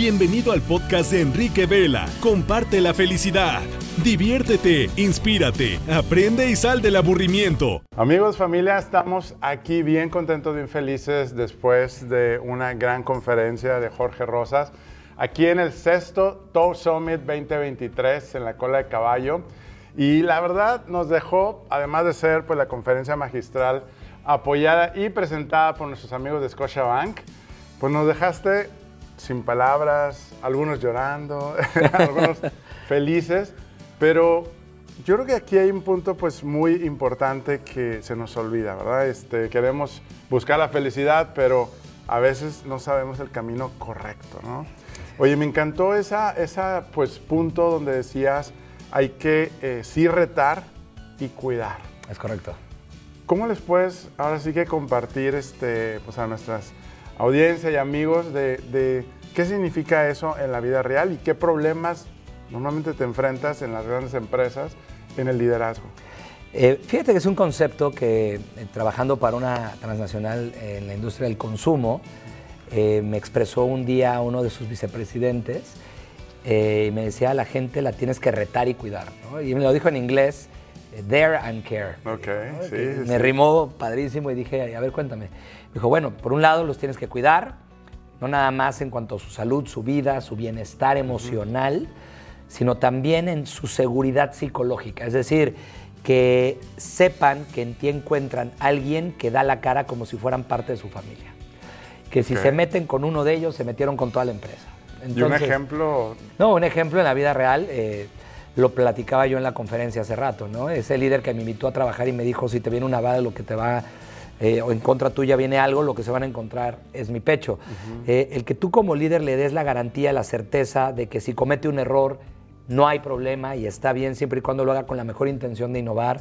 Bienvenido al podcast de Enrique Vela. Comparte la felicidad. Diviértete, inspírate, aprende y sal del aburrimiento. Amigos, familia, estamos aquí bien contentos, bien felices después de una gran conferencia de Jorge Rosas. Aquí en el sexto Tour Summit 2023 en la cola de caballo. Y la verdad nos dejó, además de ser pues, la conferencia magistral apoyada y presentada por nuestros amigos de Scotiabank, pues nos dejaste sin palabras, algunos llorando, algunos felices, pero yo creo que aquí hay un punto pues muy importante que se nos olvida, ¿verdad? Este, queremos buscar la felicidad, pero a veces no sabemos el camino correcto, ¿no? Oye, me encantó esa, esa pues punto donde decías hay que eh, sí retar y cuidar. Es correcto. ¿Cómo les puedes ahora sí que compartir este, pues a nuestras audiencia y amigos de, qué significa eso en la vida real y qué problemas normalmente te enfrentas en las grandes empresas en el liderazgo. Eh, fíjate que es un concepto que eh, trabajando para una transnacional en la industria del consumo, eh, me expresó un día uno de sus vicepresidentes y me decía, la gente la tienes que retar y cuidar. Y me lo dijo en inglés, there and care. Ok, sí, Me rimó padrísimo y dije, a ver, cuéntame. Dijo, bueno, por un lado los tienes que cuidar, no nada más en cuanto a su salud, su vida, su bienestar emocional, sino también en su seguridad psicológica. Es decir, que sepan que en ti encuentran alguien que da la cara como si fueran parte de su familia. Que si se meten con uno de ellos, se metieron con toda la empresa. ¿Y un ejemplo? No, un ejemplo en la vida real. Eh, lo platicaba yo en la conferencia hace rato, ¿no? Ese líder que me invitó a trabajar y me dijo, si te viene una bala, lo que te va eh, o en contra tuya viene algo, lo que se van a encontrar es mi pecho. Eh, el que tú como líder le des la garantía, la certeza de que si comete un error no hay problema y está bien siempre y cuando lo haga con la mejor intención de innovar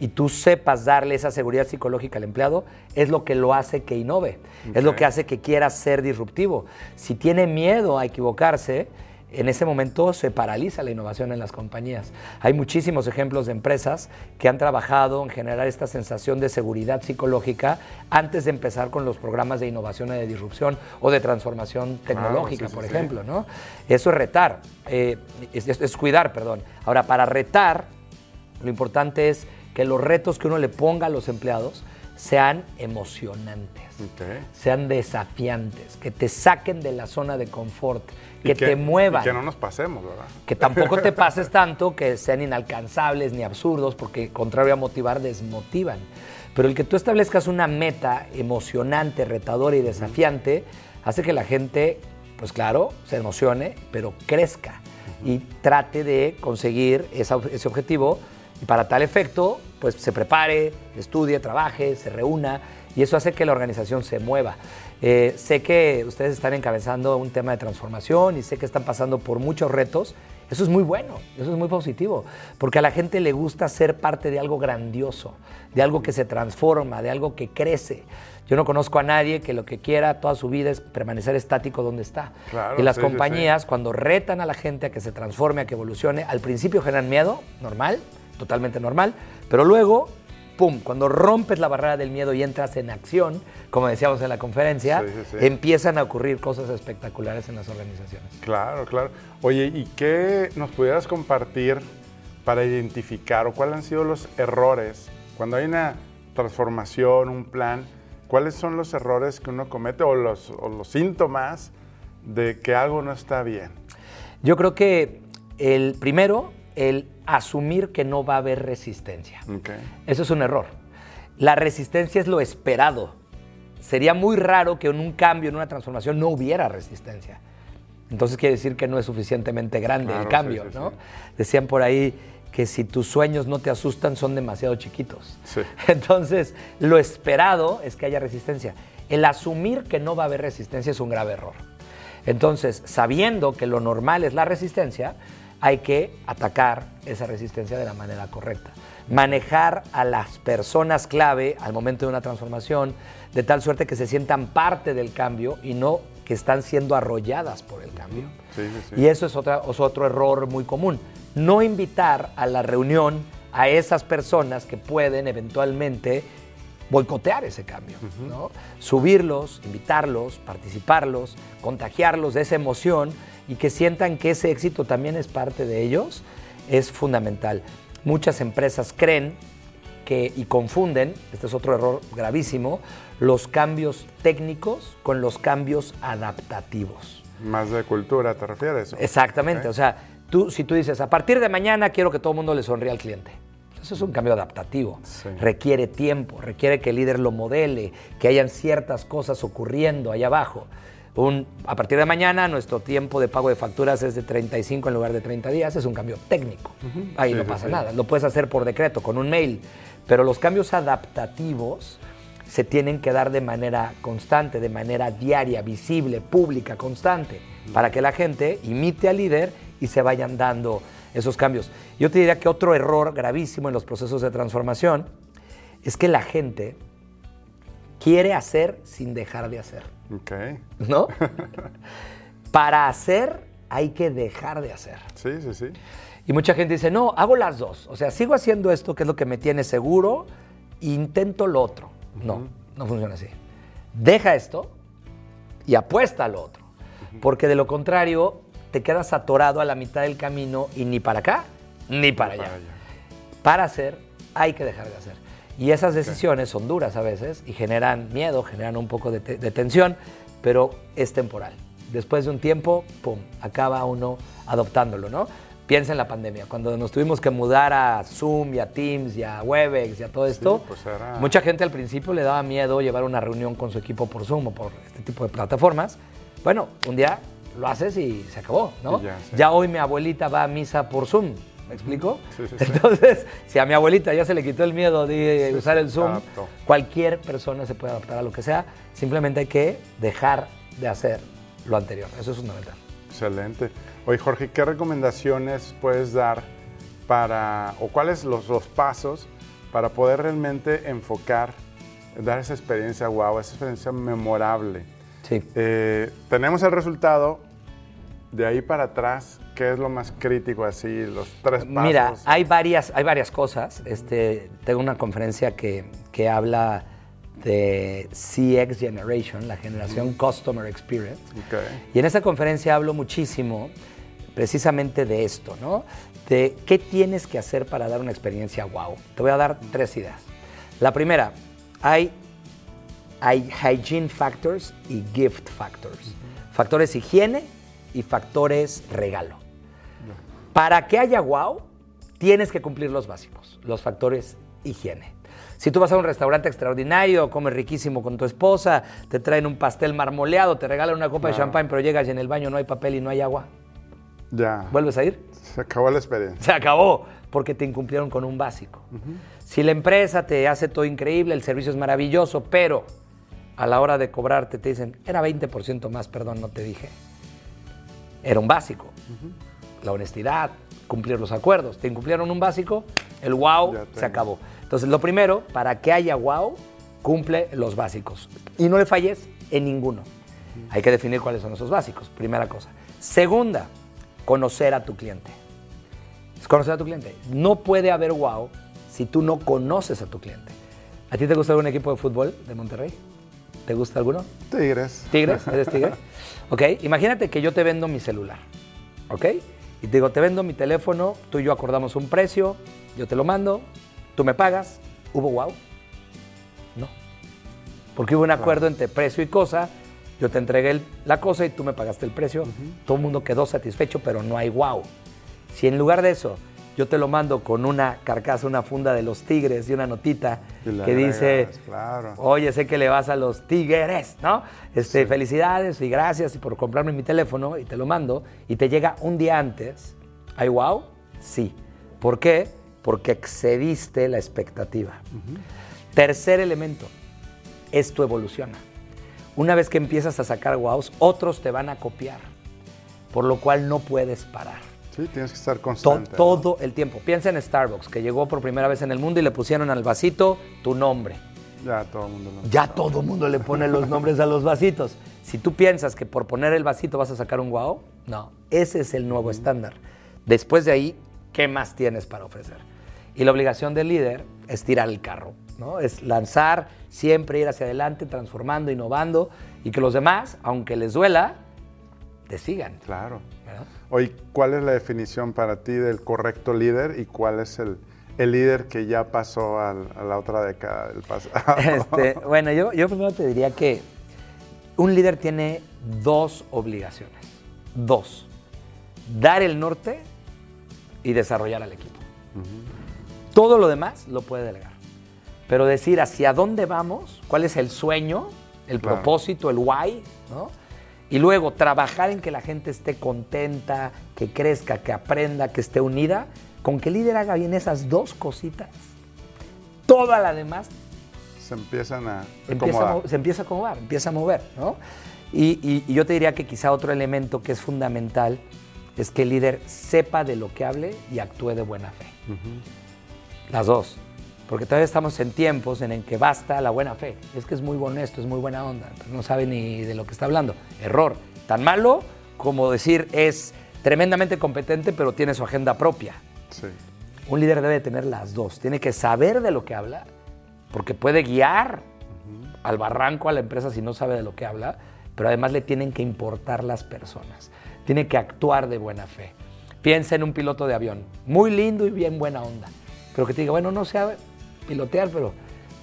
y tú sepas darle esa seguridad psicológica al empleado, es lo que lo hace que innove, es lo que hace que quiera ser disruptivo. Si tiene miedo a equivocarse, en ese momento se paraliza la innovación en las compañías. Hay muchísimos ejemplos de empresas que han trabajado en generar esta sensación de seguridad psicológica antes de empezar con los programas de innovación y de disrupción o de transformación tecnológica, por ejemplo. ¿no? Eso es retar, eh, es, cuidar, perdón. Ahora, para retar, lo importante es que los retos que uno le ponga a los empleados sean emocionantes, sean desafiantes, que te saquen de la zona de confort, que, te muevan. que no nos pasemos, ¿verdad? Que tampoco te pases tanto que sean inalcanzables ni absurdos, porque contrario a motivar, desmotivan. Pero el que tú establezcas una meta emocionante, retadora y desafiante, hace que la gente, pues claro, se emocione, pero crezca y trate de conseguir ese objetivo. Y para tal efecto, pues se prepare, estudie, trabaje, se reúna y eso hace que la organización se mueva. Eh, sé que ustedes están encabezando un tema de transformación y sé que están pasando por muchos retos. Eso es muy bueno, eso es muy positivo, porque a la gente le gusta ser parte de algo grandioso, de algo que se transforma, de algo que crece. Yo no conozco a nadie que lo que quiera toda su vida es permanecer estático donde está. y las compañías, cuando retan a la gente a que se transforme, a que evolucione, al principio generan miedo, normal, totalmente normal, pero luego ¡pum! Cuando rompes la barrera del miedo y entras en acción, como decíamos en la conferencia, empiezan a ocurrir cosas espectaculares en las organizaciones. Claro, claro. Oye, ¿y qué nos pudieras compartir para identificar o cuáles han sido los errores cuando hay una transformación, un plan? ¿Cuáles son los errores que uno comete o los, o los síntomas de que algo no está bien? Yo creo que el primero, el asumir que no va a haber resistencia. Eso es un error. La resistencia es lo esperado. Sería muy raro que en un cambio, en una transformación, no hubiera resistencia. Entonces quiere decir que no es suficientemente grande el cambio, ¿no? Decían por ahí que si tus sueños no te asustan son demasiado chiquitos. Entonces, lo esperado es que haya resistencia. El asumir que no va a haber resistencia es un grave error. Entonces, sabiendo que lo normal es la resistencia, hay que atacar esa resistencia de la manera correcta. Manejar a las personas clave al momento de una transformación de tal suerte que se sientan parte del cambio y no que están siendo arrolladas por el cambio. Y eso es, otra, es otro error muy común. No invitar a la reunión a esas personas que pueden eventualmente boicotear ese cambio, ¿no? Subirlos, invitarlos, participarlos, contagiarlos de esa emoción y que sientan que ese éxito también es parte de ellos, es fundamental. Muchas empresas creen que, y confunden, este es otro error gravísimo, los cambios técnicos con los cambios adaptativos. Más de cultura, ¿te refieres? Exactamente, o sea, tú, si tú dices, a partir de mañana quiero que todo el mundo le sonríe al cliente. Eso es un cambio adaptativo. Sí. Requiere tiempo, requiere que el líder lo modele, que hayan ciertas cosas ocurriendo allá abajo. Un, a partir de mañana nuestro tiempo de pago de facturas es de 35 en lugar de 30 días, es un cambio técnico. Ahí Sí, no pasa sí. nada, lo puedes hacer por decreto, con un mail, pero los cambios adaptativos se tienen que dar de manera constante, de manera diaria, visible, pública, constante, para que la gente imite al líder y se vayan dando esos cambios. Yo te diría que otro error gravísimo en los procesos de transformación es que la gente quiere hacer sin dejar de hacer, Ok. ¿no? Para hacer hay que dejar de hacer. Sí, sí, sí. Y mucha gente dice, no, hago las dos. O sea, sigo haciendo esto, que es lo que me tiene seguro, e intento lo otro. No, no funciona así. Deja esto y apuesta a lo otro. Porque de lo contrario, te quedas atorado a la mitad del camino y ni para acá, ni para allá. Para allá. Para hacer, hay que dejar de hacer. Y esas decisiones son duras a veces y generan miedo, generan un poco de, te- de tensión, pero es temporal. Después de un tiempo, pum, acaba uno adoptándolo, ¿no? Piensa en la pandemia, cuando nos tuvimos que mudar a Zoom y a Teams y a Webex y a todo esto, pues era- mucha gente al principio le daba miedo llevar una reunión con su equipo por Zoom o por este tipo de plataformas. Bueno, un día lo haces y se acabó, ¿no? Ya, sí. ya hoy mi abuelita va a misa por Zoom, ¿me explico? Sí, sí. Entonces, si a mi abuelita ya se le quitó el miedo de usar el Zoom, adaptó. cualquier persona se puede adaptar a lo que sea. Simplemente hay que dejar de hacer lo anterior. Eso es fundamental. Excelente. Oye, Jorge, ¿qué recomendaciones puedes dar para, o cuáles los, los pasos para poder realmente enfocar, dar esa experiencia wow, esa experiencia memorable? Sí. Eh, tenemos el resultado, de ahí para atrás, ¿qué es lo más crítico así, los tres pasos? Mira, hay varias, hay varias cosas. Este, tengo una conferencia que, que habla de CX Generation, la generación Customer Experience. Ok. Y en esa conferencia hablo muchísimo precisamente de esto, ¿no? De qué tienes que hacer para dar una experiencia wow. Te voy a dar tres ideas. La primera, hay, hay hygiene factors y gift factors. Factores higiene y factores regalo. Para que haya wow, tienes que cumplir los básicos, los factores higiene. Si tú vas a un restaurante extraordinario, comes riquísimo con tu esposa, te traen un pastel marmoleado, te regalan una copa de champán, pero llegas y en el baño no hay papel y no hay agua, Ya, ¿vuelves a ir? se acabó la experiencia. Se acabó, porque te incumplieron con un básico. Si la empresa te hace todo increíble, el servicio es maravilloso, pero a la hora de cobrarte te dicen, era 20% más, perdón, no te dije. Era un básico. La honestidad, cumplir los acuerdos. Te incumplieron un básico, el wow se acabó. Entonces, lo primero, para que haya wow, cumple los básicos. Y no le falles en ninguno. Hay que definir cuáles son esos básicos, primera cosa. Segunda, conocer a tu cliente. Es conocer a tu cliente. No puede haber wow si tú no conoces a tu cliente. ¿A ti te gusta algún equipo de fútbol de Monterrey? ¿Te gusta alguno? Tigres. ¿Tigres? ¿Eres tigre? Ok, imagínate que yo te vendo mi celular. ¿Ok? Y te digo, te vendo mi teléfono, tú y yo acordamos un precio, yo te lo mando, tú me pagas. ¿Hubo wow? No. Porque hubo un acuerdo entre precio y cosa, yo te entregué el- la cosa y tú me pagaste el precio. Todo el mundo quedó satisfecho, pero no hay wow. Si en lugar de eso yo te lo mando con una carcasa, una funda de los tigres y una notita que dice, claro. oye, sé que le vas a los tigres, ¿no? Este, Felicidades y gracias por comprarme mi teléfono y te lo mando y te llega un día antes. ¿Hay wow? Sí. ¿Por qué? Porque excediste la expectativa. Tercer elemento, esto evoluciona. Una vez que empiezas a sacar wows, otros te van a copiar, por lo cual no puedes parar. Sí, tienes que estar To- constante. ¿no? todo el tiempo. Piensa en Starbucks, que llegó por primera vez en el mundo y le pusieron al vasito tu nombre. Ya todo el mundo lo Ya todo el mundo le pone los nombres a los vasitos. Si tú piensas que por poner el vasito vas a sacar un wow, no. Ese es el nuevo estándar. Después de ahí, ¿qué más tienes para ofrecer? Y la obligación del líder es tirar el carro ¿no? Es lanzar, siempre ir hacia adelante, transformando, innovando y que los demás, aunque les duela, te sigan. Claro. ¿verdad? Hoy, ¿cuál es la definición para ti del correcto líder y cuál es el, el líder que ya pasó a la otra década del pasado? Este, bueno, yo, yo primero te diría que un líder tiene dos obligaciones. Dos. Dar el norte y desarrollar al equipo. Todo lo demás lo puede delegar. Pero decir hacia dónde vamos, cuál es el sueño, el Claro. propósito, el why, ¿no? Y luego trabajar en que la gente esté contenta, que crezca, que aprenda, que esté unida. Con que el líder haga bien esas dos cositas, toda la demás Se empiezan a empieza a se empieza a acomodar, empieza a mover, ¿no? Y, y- y yo te diría que quizá otro elemento que es fundamental es que el líder sepa de lo que hable y actúe de buena fe. Las dos. Porque todavía estamos en tiempos en el que basta la buena fe. Es que es muy honesto, es muy buena onda, pero no sabe ni de lo que está hablando. Error. Tan malo como decir es tremendamente competente, pero tiene su agenda propia. Sí. Un líder debe tener las dos. Tiene que saber de lo que habla, porque puede guiar al barranco a la empresa si no sabe de lo que habla, pero además le tienen que importar las personas. Tiene que actuar de buena fe. Piensa en un piloto de avión, muy lindo y bien buena onda, pero que te diga, bueno, no sé pilotear, pero...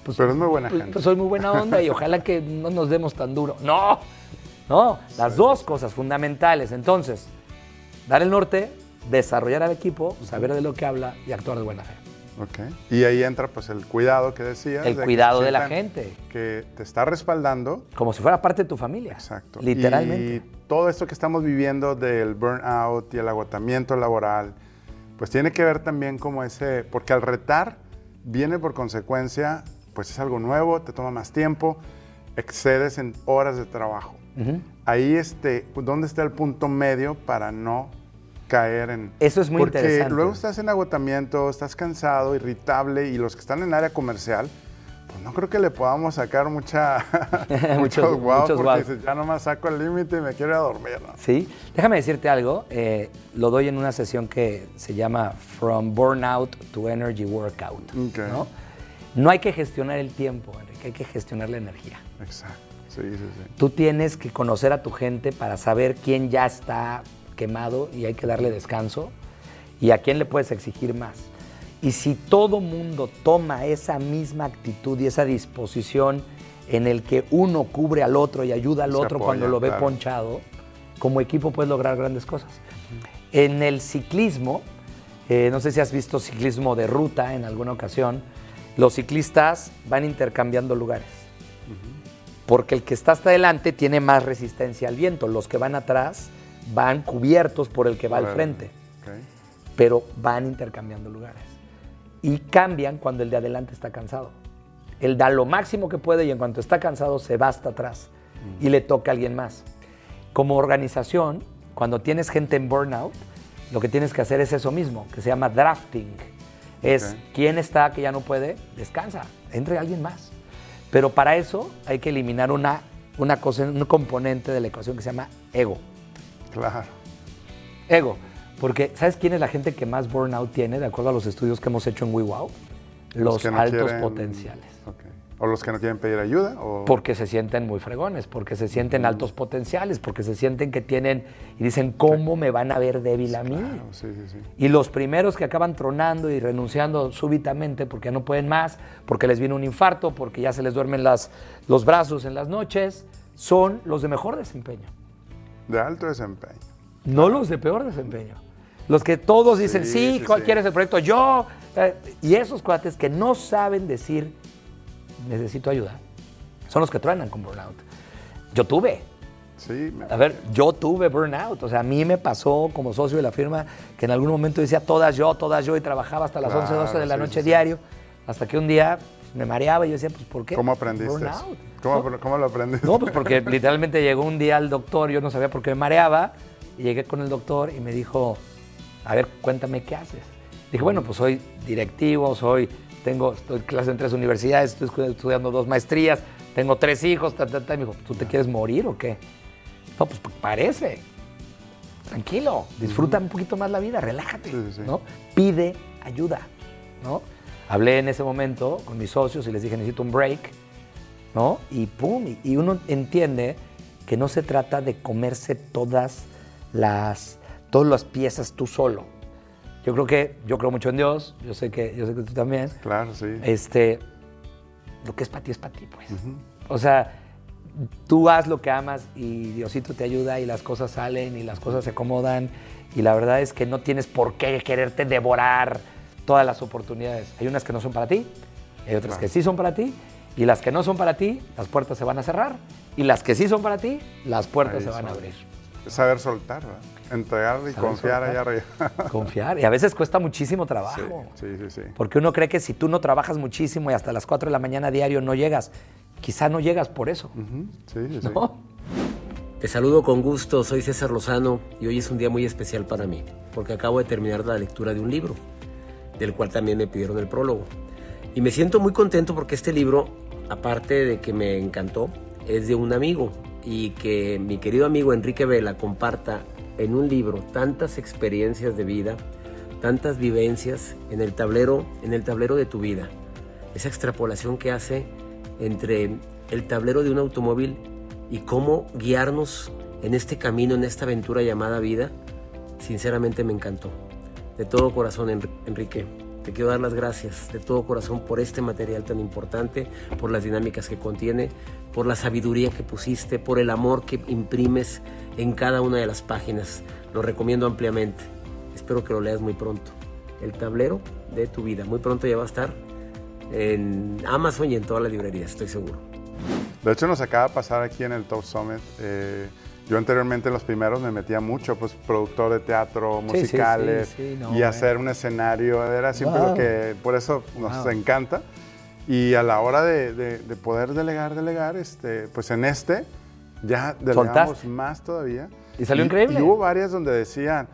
Pues, Pero es muy buena pues, gente. pues soy muy buena onda y ojalá que no nos demos tan duro. No, no, las dos cosas fundamentales. Entonces, dar el norte, desarrollar al equipo, saber de lo que habla y actuar de buena fe. Ok. Y ahí entra pues el cuidado que decías. El cuidado de la gente. Que te está respaldando. Como si fuera parte de tu familia. Exacto. Literalmente. Y todo esto que estamos viviendo del burnout y el agotamiento laboral, pues tiene que ver también como ese, porque al retar viene por consecuencia, pues es algo nuevo, te toma más tiempo, excedes en horas de trabajo. Ahí, este, ¿dónde está el punto medio para no caer en... Eso es muy Porque interesante. luego estás en agotamiento, estás cansado, irritable, y los que están en el área comercial, pues no creo que le podamos sacar mucha, Muchos- muchos porque guau. dices, ya nomás saco el límite y me quiero ir a dormir. ¿no? Sí, déjame decirte algo. eh, lo doy en una sesión que se llama From Burnout to Energy Workout. ¿no? no hay que gestionar el tiempo, Enrique, hay que gestionar la energía. Exacto. Sí, sí, sí. Tú tienes que conocer a tu gente para saber quién ya está quemado y hay que darle descanso y a quién le puedes exigir más. Y si todo mundo toma esa misma actitud y esa disposición en el que uno cubre al otro y ayuda al Se otro apoya, cuando lo ve claro. ponchado, como equipo puedes lograr grandes cosas. En el ciclismo, eh, no sé si has visto ciclismo de ruta en alguna ocasión, los ciclistas van intercambiando lugares porque el que está hasta adelante tiene más resistencia al viento. Los que van atrás van cubiertos por el que va al frente, pero van intercambiando lugares. Y cambian cuando el de adelante está cansado. Él da lo máximo que puede y en cuanto está cansado se va hasta atrás y le toca a alguien más. Como organización, cuando tienes gente en burnout, lo que tienes que hacer es eso mismo, que se llama drafting. Es quién está que ya no puede, descansa, entre alguien más. Pero para eso hay que eliminar una, una cosa, un componente de la ecuación que se llama ego. Claro. Ego. Porque, ¿sabes quién es la gente que más burnout tiene, de acuerdo a los estudios que hemos hecho en WeWow? Los, que no altos quieren- potenciales. O los que no quieren pedir ayuda. O... Porque se sienten muy fregones, porque se sienten altos potenciales, porque se sienten que tienen y dicen, ¿cómo me van a ver débil a mí? Claro, sí, sí, sí. Y los primeros que acaban tronando y renunciando súbitamente porque ya no pueden más, porque les viene un infarto, porque ya se les duermen las, los brazos en las noches, son los de mejor desempeño, De alto desempeño. no los de peor desempeño. Los que todos dicen, Sí, sí, sí, ¿cuál sí. quieres el proyecto? Yo. Y esos cuates que no saben decir, necesito ayuda, son los que truenan con burnout. Yo tuve, Sí, me- a ver, yo tuve burnout. O sea, a mí me pasó como socio de la firma que en algún momento decía todas yo, todas yo y trabajaba hasta las Claro, 11, 12 de la sí, noche diario. Hasta que un día me mareaba y yo decía, pues, ¿por qué? ¿Cómo aprendiste? Burnout. ¿Cómo, ¿no? ¿Cómo lo aprendiste? No, pues porque literalmente llegó un día el doctor, yo no sabía por qué me mareaba, y llegué con el doctor y me dijo, a ver, cuéntame qué haces. Dije, bueno, pues soy directivo, soy, tengo, estoy en clase en tres universidades, estoy estu- estudiando dos maestrías, tengo tres hijos, ta, ta, ta. Y me dijo, ¿tú te quieres morir o qué? No, pues parece. Tranquilo, disfruta un poquito más la vida, relájate, Sí, sí, sí. ¿no? Pide ayuda, ¿no? Hablé en ese momento con mis socios y les dije, necesito un break, ¿no? Y pum, y uno entiende que no se trata de comerse todas las, todas las piezas tú solo. Yo creo que, yo creo mucho en Dios, yo sé que, yo sé que tú también. Claro, sí. Este, lo que es para ti es para ti, pues. O sea, tú haz lo que amas y Diosito te ayuda y las cosas salen y las cosas se acomodan y la verdad es que no tienes por qué quererte devorar todas las oportunidades. Hay unas que no son para ti, hay otras que sí son para ti y las que no son para ti, las puertas se van a cerrar y las que sí son para ti, las puertas Ahí se van a abrir. Saber soltar, ¿verdad? Entregar y confiar soltar. allá arriba. Confiar y a veces cuesta muchísimo trabajo. sí, sí, sí. Porque uno cree que si tú no trabajas muchísimo y hasta las 4 de la mañana diario no llegas, quizá no llegas por eso. Sí, sí. ¿no? Te saludo con gusto, soy César Lozano y hoy es un día muy especial para mí, porque acabo de terminar la lectura de un libro, del cual también me pidieron el prólogo. Y me siento muy contento porque este libro, aparte de que me encantó, es de un amigo y que mi querido amigo Enrique Vela comparta en un libro tantas experiencias de vida, tantas vivencias en el tablero, en el tablero de tu vida. Esa extrapolación que hace entre el tablero de un automóvil y cómo guiarnos en este camino, en esta aventura llamada vida, sinceramente me encantó. De todo corazón, Enri- Enrique, te quiero dar las gracias de todo corazón por este material tan importante, por las dinámicas que contiene, por la sabiduría que pusiste, por el amor que imprimes en cada una de las páginas. Lo recomiendo ampliamente. Espero que lo leas muy pronto. El tablero de tu vida. Muy pronto ya va a estar en Amazon y en todas las librerías, estoy seguro. De hecho, nos acaba de pasar aquí en el Top Summit. eh, yo anteriormente en los primeros me metía mucho, pues productor de teatro, Sí, sí, sí, musicales, sí, no, y bueno. hacer un escenario, era siempre Wow. lo que, por eso nos Wow. encanta. Y a la hora de, de- de poder delegar, delegar, este, pues en este ya delegamos Soltaste. más todavía. Y salió increíble. Y hubo varias donde decían,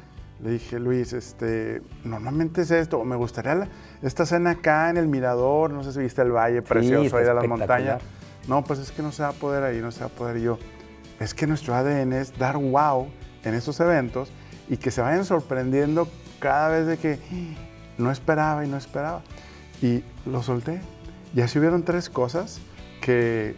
le dije, Luis, este, normalmente es esto, o me gustaría la- esta cena acá en el mirador, no sé si viste el valle precioso ahí de las montañas. No, pues es que no se va a poder ahí, no se va a poder yo. Es que nuestro ADN es dar wow en estos eventos y que se vayan sorprendiendo cada vez de que "Ah, no esperaba y no esperaba. Y lo solté. Y así hubieron tres cosas que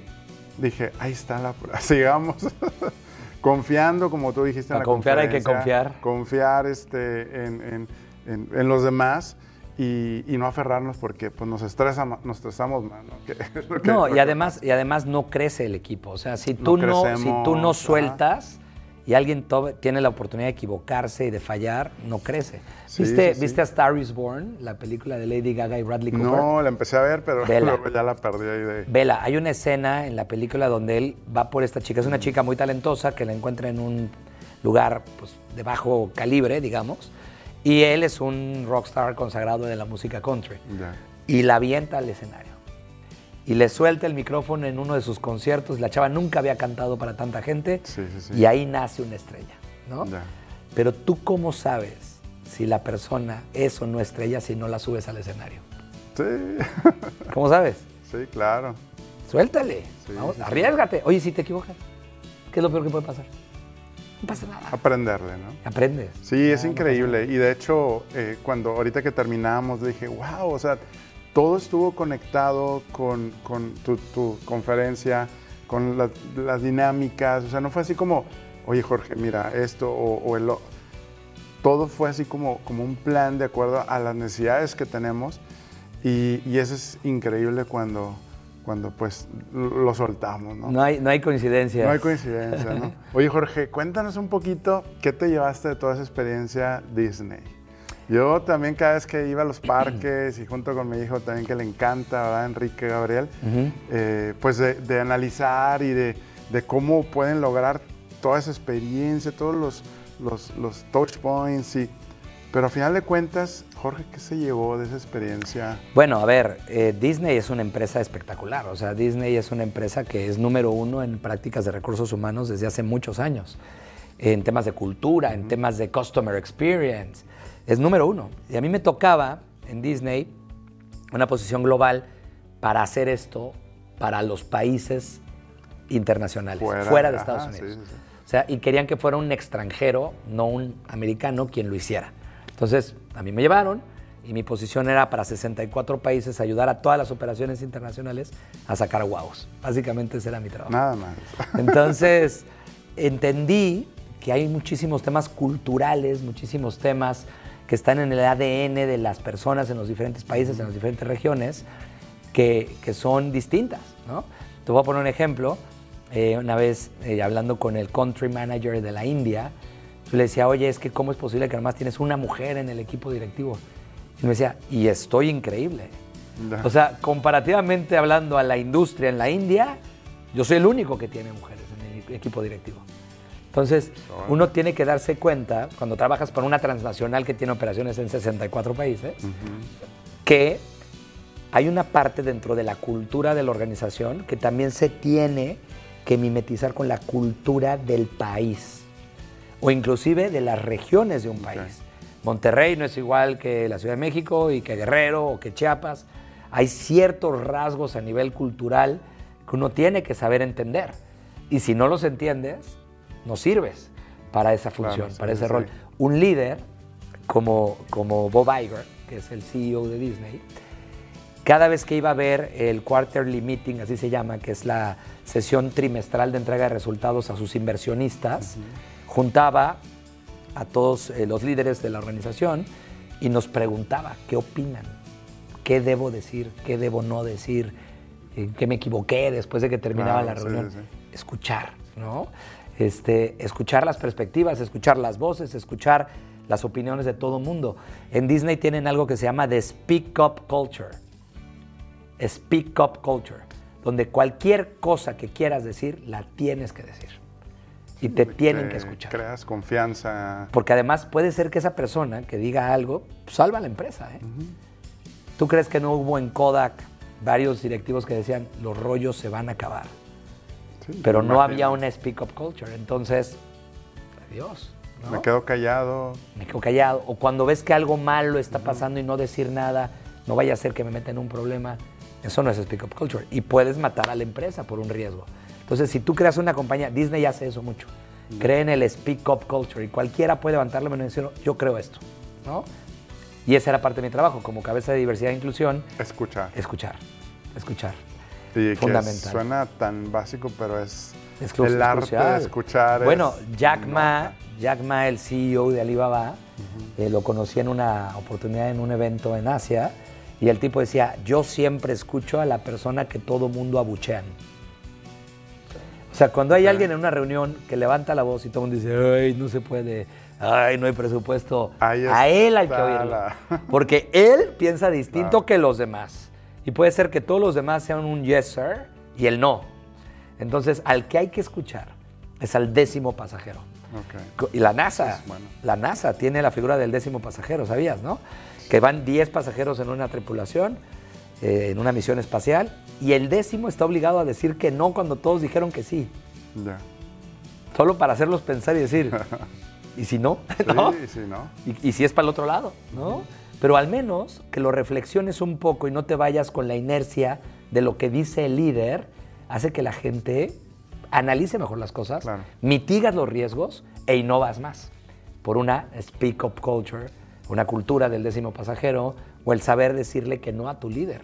dije, ahí está la prueba, sigamos. Confiando, como tú dijiste en Para la confiar hay que confiar. Confiar este, en, en- en- en los demás y, y no aferrarnos porque pues, nos, estresa, nos estresamos más. ¿no? Que No, y además, y además no crece el equipo. O sea, si tú No no, si tú no sueltas y alguien tiene la oportunidad de equivocarse y de fallar, no crece. Sí, ¿Viste, sí, sí. ¿Viste a Star is Born, la película de Lady Gaga y Bradley Cooper? No, la empecé a ver, pero Vela. luego ya la perdí ahí de... Vela, hay una escena en la película donde él va por esta chica. Es una chica muy talentosa que la encuentra en un lugar pues, de bajo calibre, digamos. Y él es un rockstar consagrado de la música country. Y la avienta al escenario. Y le suelta el micrófono en uno de sus conciertos. La chava nunca había cantado para tanta gente. Sí, sí, sí. Y ahí nace una estrella, ¿no? Pero tú cómo sabes si la persona es o no estrella si no la subes al escenario. Sí, ¿Cómo sabes? sí, claro. Suéltale. Vamos, arriesgate. Oye, si te equivocas, ¿qué es lo peor que puede pasar? No pasa nada. Aprenderle, ¿no? Aprendes. Sí, es no increíble. y de hecho, eh, cuando ahorita que terminamos, dije, wow, o sea, todo estuvo conectado con, con tu, tu conferencia, con la- las dinámicas. O sea, no fue así como, oye, Jorge, mira esto o, o el... o-". Todo fue así como, como un plan de acuerdo a las necesidades que tenemos. Y, y eso es increíble cuando, cuando pues lo soltamos, ¿no? No hay, no hay coincidencias. No hay coincidencia, ¿no? Oye, Jorge, cuéntanos un poquito qué te llevaste de toda esa experiencia Disney. Yo también cada vez que iba a los parques y junto con mi hijo también que le encanta, ¿verdad? Enrique Gabriel, eh, pues de, de analizar y de, de cómo pueden lograr toda esa experiencia, todos los, los, los touch points. Y, pero a final de cuentas, Jorge, ¿qué se llevó de esa experiencia? Bueno, a ver, eh, Disney es una empresa espectacular. O sea, Disney es una empresa que es número uno en prácticas de recursos humanos desde hace muchos años. En temas de cultura, en temas de customer experience. Es número uno. Y a mí me tocaba en Disney una posición global para hacer esto para los países internacionales, fuera, Fuera, de ajá, Estados sí, Unidos. sí, sí. O sea, y querían que fuera un extranjero, no un americano, quien lo hiciera. Entonces, a mí me llevaron y mi posición era para 64 países ayudar a todas las operaciones internacionales a sacar guavos. Básicamente ese era mi trabajo. Nada más. Entonces, entendí que hay muchísimos temas culturales, muchísimos temas que están en el ADN de las personas en los diferentes países, en las diferentes regiones, que, que son distintas. ¿no? Te voy a poner un ejemplo. Eh, una vez eh, hablando con el country manager de la India, yo le decía, oye, es que cómo es posible que además tienes una mujer en el equipo directivo. Y me decía, y estoy increíble. O sea, comparativamente hablando a la industria en la India, yo soy el único que tiene mujeres en el equipo directivo. Entonces, uno tiene que darse cuenta, cuando trabajas para una transnacional que tiene operaciones en 64 países, que hay una parte dentro de la cultura de la organización que también se tiene que mimetizar con la cultura del país o inclusive de las regiones de un país. Monterrey no es igual que la Ciudad de México y que Guerrero o que Chiapas. Hay ciertos rasgos a nivel cultural que uno tiene que saber entender. Y si no los entiendes, no sirves para esa función, para ese sí. rol. Un líder como, como Bob Iger, que es el CEO de Disney, cada vez que iba a ver el quarterly meeting, así se llama, que es la sesión trimestral de entrega de resultados a sus inversionistas, juntaba a todos eh, los líderes de la organización y nos preguntaba qué opinan, qué debo decir, qué debo no decir, en qué me equivoqué después de que terminaba la sí, reunión. sí. Escuchar, ¿no? Este, escuchar las perspectivas, escuchar las voces, escuchar las opiniones de todo el mundo. En Disney tienen algo que se llama The Speak Up Culture. Speak Up Culture, donde cualquier cosa que quieras decir, la tienes que decir. Y te tienen que escuchar. Creas confianza. Porque además puede ser que esa persona que diga algo pues, salva a la empresa. ¿eh? ¿Tú crees que no hubo en Kodak varios directivos que decían los rollos se van a acabar? Sí, Pero no imagino. había una speak up culture. Entonces, adiós. ¿no? Me quedo callado. Me quedo callado. O cuando ves que algo malo está pasando y no decir nada, no vaya a ser que me meta en un problema. Eso no es speak up culture. Y puedes matar a la empresa por un riesgo. Entonces, si tú creas una compañía, Disney hace eso mucho. Cree en el speak up culture y cualquiera puede levantar la mano y decir, yo creo esto. ¿no? Y esa era parte de mi trabajo, como cabeza de diversidad e inclusión, Escuchar. escuchar. Escuchar. Y que fundamental. suena tan básico, pero es cru- el arte crucial. de escuchar. Bueno, es- Jack. Ma, Jack Ma, el CEO de Alibaba, eh, lo conocí en una oportunidad en un evento en Asia y el tipo decía, yo siempre escucho a la persona que todo mundo abuchean. O sea, cuando hay alguien en una reunión que levanta la voz y todo el mundo dice, ay, no se puede, ay, no hay presupuesto, a él hay que oírlo. Porque él piensa distinto Claro. que los demás. Y puede ser que todos los demás sean un yes, sir, y él no. Entonces, al que hay que escuchar es al décimo pasajero. Ok. Co- Y la NASA, Es bueno. la NASA tiene la figura del décimo pasajero, ¿sabías, no? Que van 10 pasajeros en una tripulación, eh, en una misión espacial, y el décimo está obligado a decir que no cuando todos dijeron que sí. Ya. Solo para hacerlos pensar y decir, ¿y si no? ¿No? Sí, sí, ¿no? Y, y si es para el otro lado, ¿no? Pero al menos que lo reflexiones un poco y no te vayas con la inercia de lo que dice el líder, hace que la gente analice mejor las cosas, Claro. mitigas los riesgos e innovas más. Por una speak up culture, una cultura del décimo pasajero o el saber decirle que no a tu líder.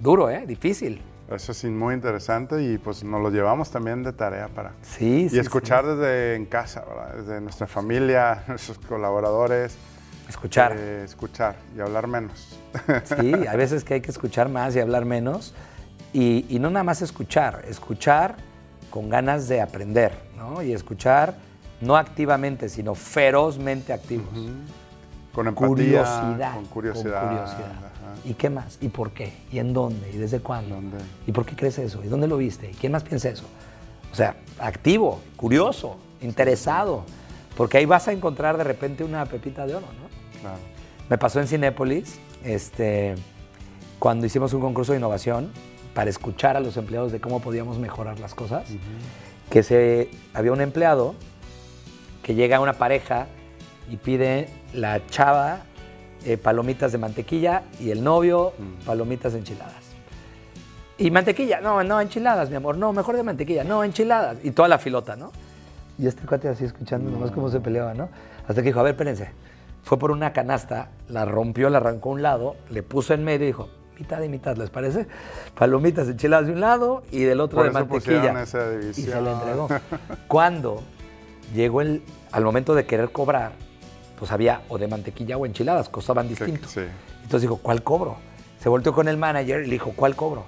Duro, ¿eh? Difícil. Eso es muy interesante y pues nos lo llevamos también de tarea para... Sí, sí. y escuchar desde en casa, ¿verdad? Desde nuestra familia, nuestros colaboradores. sí. Escuchar. eh, escuchar y hablar menos. Sí, hay veces que hay que escuchar más y hablar menos. Y, y no nada más escuchar, escuchar con ganas de aprender, ¿no? Y escuchar no activamente, sino ferozmente activos. Con empatía. Curiosidad. Con curiosidad. con curiosidad. ¿Y qué más? ¿Y por qué? ¿Y en dónde? ¿Y desde cuándo? ¿Dónde? ¿Y por qué crees eso? ¿Y dónde lo viste? ¿Y quién más piensa eso? O sea, activo, curioso, interesado. Porque ahí vas a encontrar de repente una pepita de oro, ¿no? Claro. Me pasó en Cinépolis, este, cuando hicimos un concurso de innovación para escuchar a los empleados de cómo podíamos mejorar las cosas, que se, había un empleado que llega a una pareja y pide la chava eh, palomitas de mantequilla y el novio palomitas enchiladas. Y mantequilla, no, no, enchiladas, mi amor, no, mejor de mantequilla, no, enchiladas. Y toda la filota, ¿no? Y este cuate así escuchando nomás cómo se peleaba, ¿no? Hasta que dijo, a ver, espérense. fue por una canasta, la rompió, la arrancó a un lado, le puso en medio y dijo, mitad y mitad, ¿les parece? Palomitas enchiladas de un lado y del otro Por de mantequilla. esa y se le entregó. Cuando llegó el, al momento de querer cobrar, pues había o de mantequilla o enchiladas, costaban distinto. sí. Entonces dijo, ¿cuál cobro? Se volteó con el manager y le dijo, ¿cuál cobro?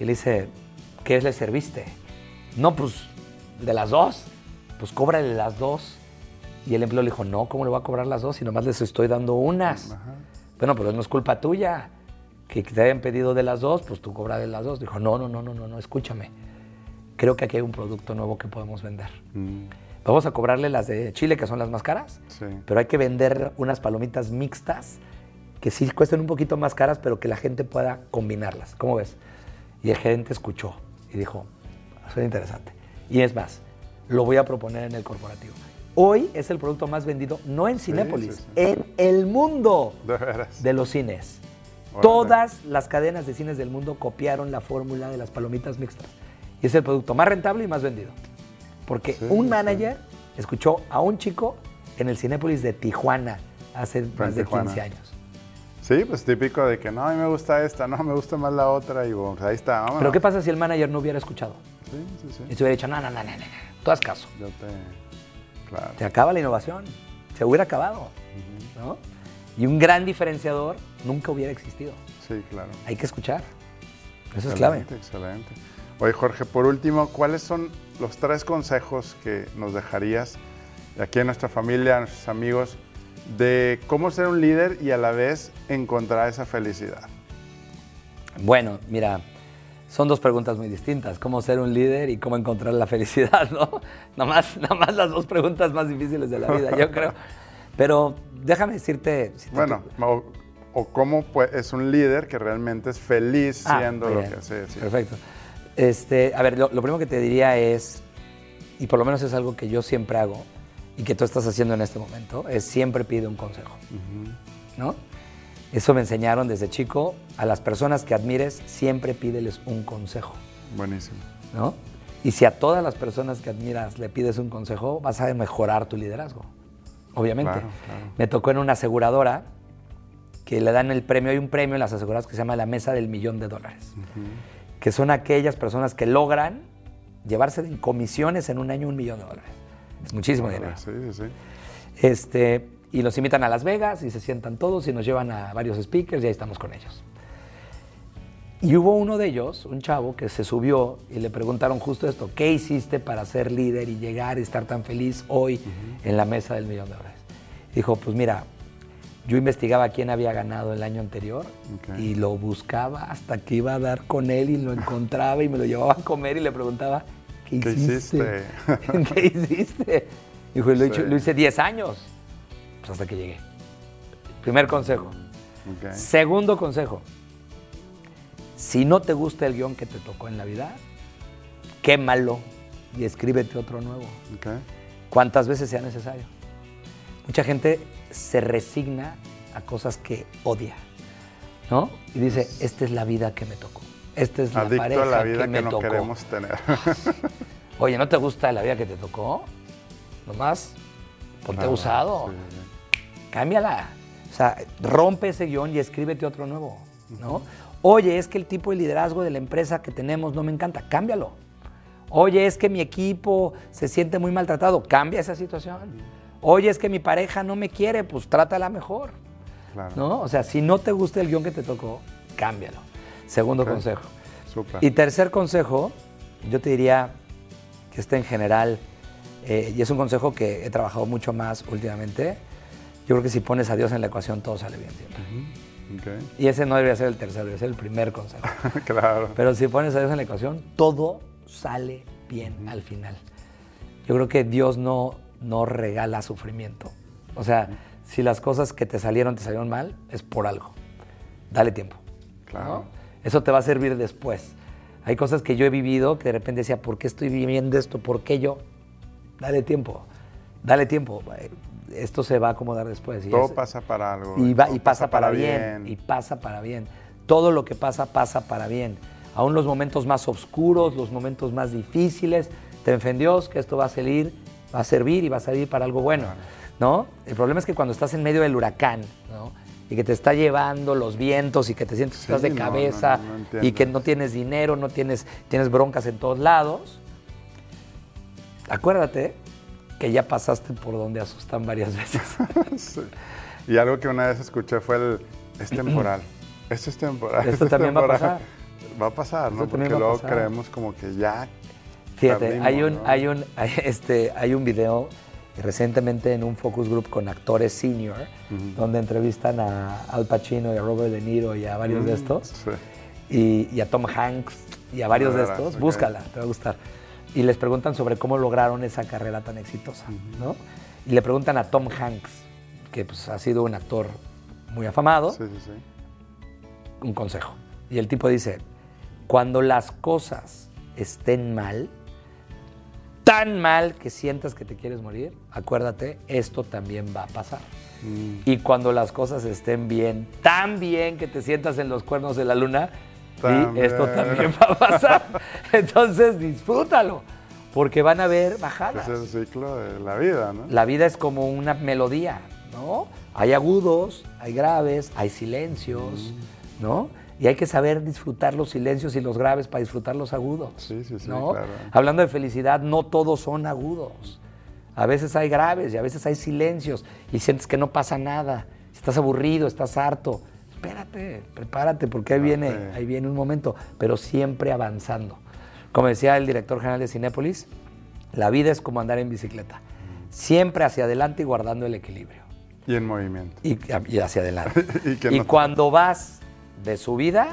Y le dice, ¿qué le serviste? No, pues de las dos. Pues cóbrale las dos. Y el empleado le dijo, no, ¿cómo le voy a cobrar las dos si nomás les estoy dando unas? Bueno, pero no es culpa tuya. Que te hayan pedido de las dos, pues tú cobras de las dos. Dijo, no, no, no, no, no, no, escúchame. Creo que aquí hay un producto nuevo que podemos vender. Mm, Vamos a cobrarle las de Chile, que son las más caras, sí. pero hay que vender unas palomitas mixtas que sí cuesten un poquito más caras, pero que la gente pueda combinarlas. ¿Cómo ves? Y el gerente escuchó y dijo, suena interesante. Y es más, lo voy a proponer en el corporativo. Hoy es el producto más vendido, no en Cinépolis, sí, sí. en el mundo De veras. de los cines. Todas las cadenas de cines del mundo copiaron la fórmula de las palomitas mixtas. Y es el producto más rentable y más vendido. Porque Sí, un sí. manager escuchó a un chico en el Cinépolis de Tijuana hace más de Tijuana. 15 años. Sí, pues típico de que no, a mí me gusta esta, no, me gusta más la otra y bueno, pues ahí está, vámonos. Pero ¿qué pasa si el manager no hubiera escuchado? Sí, sí, sí. Y se hubiera dicho, no, no, no, no, no, tú haz caso. Yo te... Claro. Se acaba la innovación. Se hubiera acabado. ¿no? Y un gran diferenciador nunca hubiera existido. Sí, claro. Hay que escuchar. Eso es clave. Excelente, excelente. Oye, Jorge, por último, ¿cuáles son los tres consejos que nos dejarías aquí a nuestra familia, a nuestros amigos, de cómo ser un líder y a la vez encontrar esa felicidad? Bueno, mira, son dos preguntas muy distintas. ¿Cómo ser un líder y cómo encontrar la felicidad? ¿no? Nomás, nomás las dos preguntas más difíciles de la vida, yo creo. Pero déjame decirte... si te- Bueno, o, o cómo pues, es un líder que realmente es feliz Ah, siendo muy lo bien. que hace. sí. Perfecto. Este, a ver, lo, lo primero que te diría es, y por lo menos es algo que yo siempre hago y que tú estás haciendo en este momento, es siempre pide un consejo. ¿No? Eso me enseñaron desde chico. A las personas que admires, siempre pídeles un consejo. Buenísimo. ¿no? Y si a todas las personas que admiras le pides un consejo, vas a mejorar tu liderazgo. Obviamente. Claro, claro. Me tocó en una aseguradora que le dan el premio, hay un premio en las aseguradoras que se llama la mesa del millón de dólares, que son aquellas personas que logran llevarse en comisiones en un año un millón de dólares. Es muchísimo dinero. Sí, sí, sí. Este, y los invitan a Las Vegas y se sientan todos y nos llevan a varios speakers y ahí estamos con ellos. Y hubo uno de ellos, un chavo, que se subió y le preguntaron justo esto, ¿qué hiciste para ser líder y llegar y estar tan feliz hoy en la mesa del millón de dólares? Dijo, pues mira, yo investigaba quién había ganado el año anterior y lo buscaba hasta que iba a dar con él y lo encontraba y me lo llevaba a comer y le preguntaba, ¿qué ¿Qué hiciste? hiciste? ¿Qué hiciste? Dijo, lo, Sí. hecho- lo hice 10 años. Pues hasta que llegué. Primer consejo. Segundo consejo. Si no te gusta el guion que te tocó en la vida, quémalo y escríbete otro nuevo. ok. Cuantas veces sea necesario. Mucha gente se resigna a cosas que odia, ¿no? Y dice, esta es la vida que me tocó. Esta es la Adicto pareja a la vida que que, me no tocó. queremos tener. Oye, ¿no te gusta la vida que te tocó? Nomás ponte Nada, usado. sí, sí. Cámbiala. O sea, rompe ese guion y escríbete otro nuevo, ¿no? Oye, es que el tipo de liderazgo de la empresa que tenemos no me encanta, cámbialo. Oye, es que mi equipo se siente muy maltratado, cambia esa situación. Oye, es que mi pareja no me quiere, pues trátala mejor, Claro. ¿no? O sea, si no te gusta el guion que te tocó, cámbialo. Segundo consejo. Súper. Y tercer consejo, yo te diría que este en general, eh, y es un consejo que he trabajado mucho más últimamente, yo creo que si pones a Dios en la ecuación todo sale bien siempre. Ok. Y ese no debería ser el tercero, debería ser el primer consejo. claro. Pero si pones a Dios en la ecuación, todo sale bien al final. Yo creo que Dios no, no regala sufrimiento. O sea, si las cosas que te salieron te salieron mal, es por algo. Dale tiempo. Claro. ¿no? Eso te va a servir después. Hay cosas que yo he vivido que de repente decía, ¿por qué estoy viviendo esto? ¿Por qué yo? Dale tiempo. Dale tiempo. Esto se va a acomodar después. Y Todo es- pasa para algo. y, va- todo y pasa para bien, Y pasa para bien. Todo lo que pasa, pasa para bien. Aún los momentos más oscuros, los momentos más difíciles, te en Dios que esto va a salir, va a servir y va a salir para algo bueno. ¿no? El problema es que cuando estás en medio del huracán, ¿no? Y que te está llevando los vientos y que te sientes que Sí, estás de no, cabeza no, no, no y que no tienes dinero, no tienes, tienes broncas en todos lados. Acuérdate que ya pasaste por donde asustan varias veces. Sí. Y algo que una vez escuché fue el, es temporal. Esto es temporal. Esto esto es también va a temporal". pasar. Va a pasar, ¿no? Esto Porque luego pasar. creemos como que ya Fíjate, hay un, ¿no? hay un, hay, este, hay un video recientemente en un focus group con actores senior, donde entrevistan a Al Pacino y a Robert De Niro y a varios de estos, Sí. y, y a Tom Hanks y a varios De estos. Búscala, te va a gustar. Y les preguntan sobre cómo lograron esa carrera tan exitosa, ¿no? Y le preguntan a Tom Hanks, que pues, ha sido un actor muy afamado, Sí, sí, sí. un consejo. Y el tipo dice, cuando las cosas estén mal, tan mal que sientas que te quieres morir, acuérdate, esto también va a pasar. Mm. Y cuando las cosas estén bien, tan bien que te sientas en los cuernos de la luna, sí, También. esto también va a pasar. Entonces disfrútalo, porque van a haber bajadas. Es el ciclo de la vida, ¿no? La vida es como una melodía, ¿no? Hay agudos, hay graves, hay silencios, ¿no? Y hay que saber disfrutar los silencios y los graves para disfrutar los agudos. Sí, sí, sí, ¿no? claro. Hablando de felicidad, no todos son agudos. A veces hay graves y a veces hay silencios y sientes que no pasa nada. Estás aburrido, estás harto. Espérate, prepárate porque ahí viene, Ok. ahí viene un momento, pero siempre avanzando. Como decía el director general de Cinépolis, la vida es como andar en bicicleta. Siempre hacia adelante y guardando el equilibrio. Y en movimiento. Y, y hacia adelante. Y que y no- cuando vas de subida,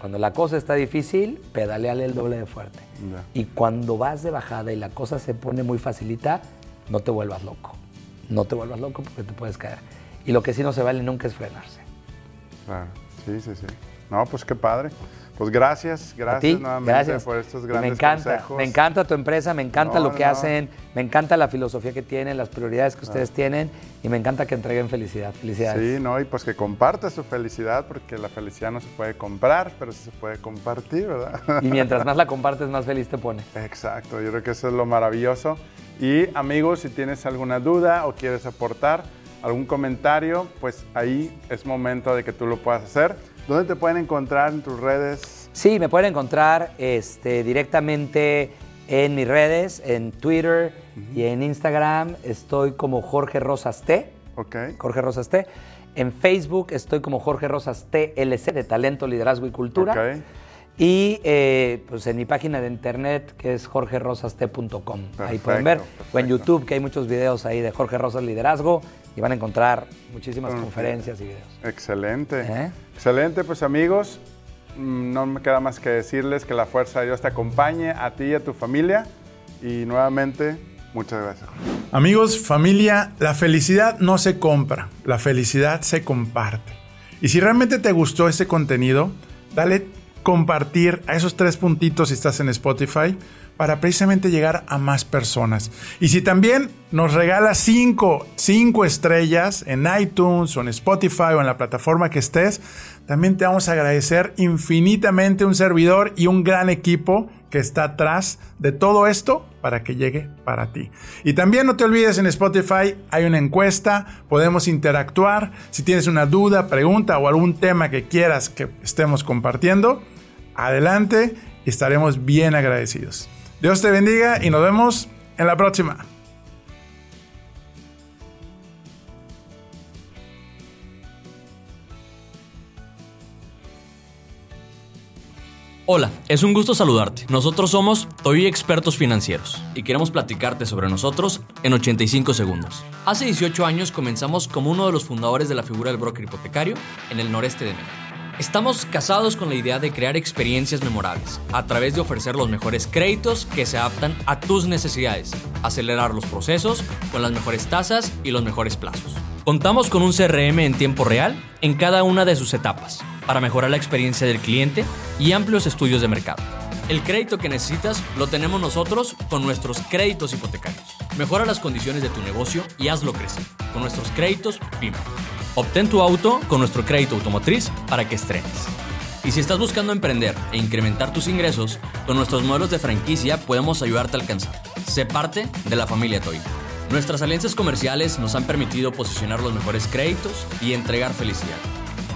cuando la cosa está difícil, pedaleale el doble de fuerte. Y cuando vas de bajada y la cosa se pone muy facilita, no te vuelvas loco. No te vuelvas loco porque te puedes caer. Y lo que sí no se vale nunca es frenarse. Claro. Sí, sí, sí. No, pues qué padre. Pues gracias, A gracias ti, nuevamente gracias. por estos grandes me encanta, consejos. me encanta tu empresa, me encanta No, lo que no. hacen, me encanta la filosofía que tienen, las prioridades que ustedes tienen y me encanta que entreguen felicidad. Felicidades. Sí, no, y pues que compartas su felicidad, porque la felicidad no se puede comprar, pero sí se puede compartir, ¿verdad? Y mientras más la compartes, más feliz te pone. Exacto, yo creo que eso es lo maravilloso. Y amigos, si tienes alguna duda o quieres aportar algún comentario, pues ahí es momento de que tú lo puedas hacer. ¿Dónde te pueden encontrar en tus redes? Sí, me pueden encontrar este, directamente en mis redes, en Twitter y en Instagram. Estoy como Jorge Rosas T. Ok. Jorge Rosas T. En Facebook estoy como Jorge Rosas TLC de Talento, Liderazgo y Cultura. Ok. Y eh, pues en mi página de internet que es jorgerosaste.com. Ahí pueden ver. Perfecto, O en. YouTube que hay muchos videos ahí de Jorge Rosas Liderazgo y van a encontrar muchísimas Perfecto. conferencias y videos. Excelente. ¿Eh? Excelente, pues amigos, mm, no me queda más que decirles que la fuerza de Dios te acompañe a ti y a tu familia. Y nuevamente, muchas gracias. Amigos, familia, la felicidad no se compra, la felicidad se comparte. Y si realmente te gustó este contenido, dale compartir a esos tres puntitos si estás en Spotify para precisamente llegar a más personas. Y si también nos regalas cinco, cinco estrellas en iTunes o en Spotify o en la plataforma que estés, también te vamos a agradecer infinitamente un servidor y un gran equipo que está atrás de todo esto para que llegue para ti. Y también no te olvides en Spotify hay una encuesta, podemos interactuar. Si tienes una duda, pregunta o algún tema que quieras que estemos compartiendo, adelante y estaremos bien agradecidos. Dios te bendiga y nos vemos en la próxima. Hola, es un gusto saludarte. Nosotros somos Toy Expertos Financieros y queremos platicarte sobre nosotros en 85 segundos. Hace 18 años comenzamos como uno de los fundadores de la figura del broker hipotecario en el noreste de México. Estamos casados con la idea de crear experiencias memorables a través de ofrecer los mejores créditos que se adaptan a tus necesidades, acelerar los procesos con las mejores tasas y los mejores plazos. Contamos con un CRM en tiempo real en cada una de sus etapas para mejorar la experiencia del cliente y amplios estudios de mercado. El crédito que necesitas lo tenemos nosotros con nuestros créditos hipotecarios. Mejora las condiciones de tu negocio y hazlo crecer con nuestros créditos PYME. Obtén tu auto con nuestro crédito automotriz para que estrenes. Y si estás buscando emprender e incrementar tus ingresos, con nuestros modelos de franquicia podemos ayudarte a alcanzar. Sé parte de la familia Toy. Nuestras alianzas comerciales nos han permitido posicionar los mejores créditos y entregar felicidad.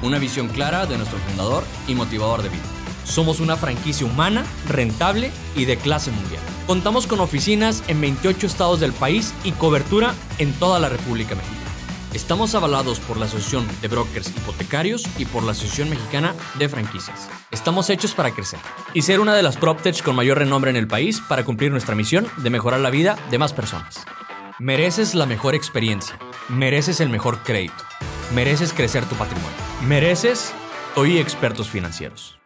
Una visión clara de nuestro fundador y motivador de vida. Somos una franquicia humana, rentable y de clase mundial. Contamos con oficinas en 28 estados del país y cobertura en toda la República Mexicana. Estamos avalados por la Asociación de Brokers Hipotecarios y por la Asociación Mexicana de Franquicias. Estamos hechos para crecer y ser una de las PropTech con mayor renombre en el país para cumplir nuestra misión de mejorar la vida de más personas. Mereces la mejor experiencia. Mereces el mejor crédito. Mereces crecer tu patrimonio. Mereces hoy expertos financieros.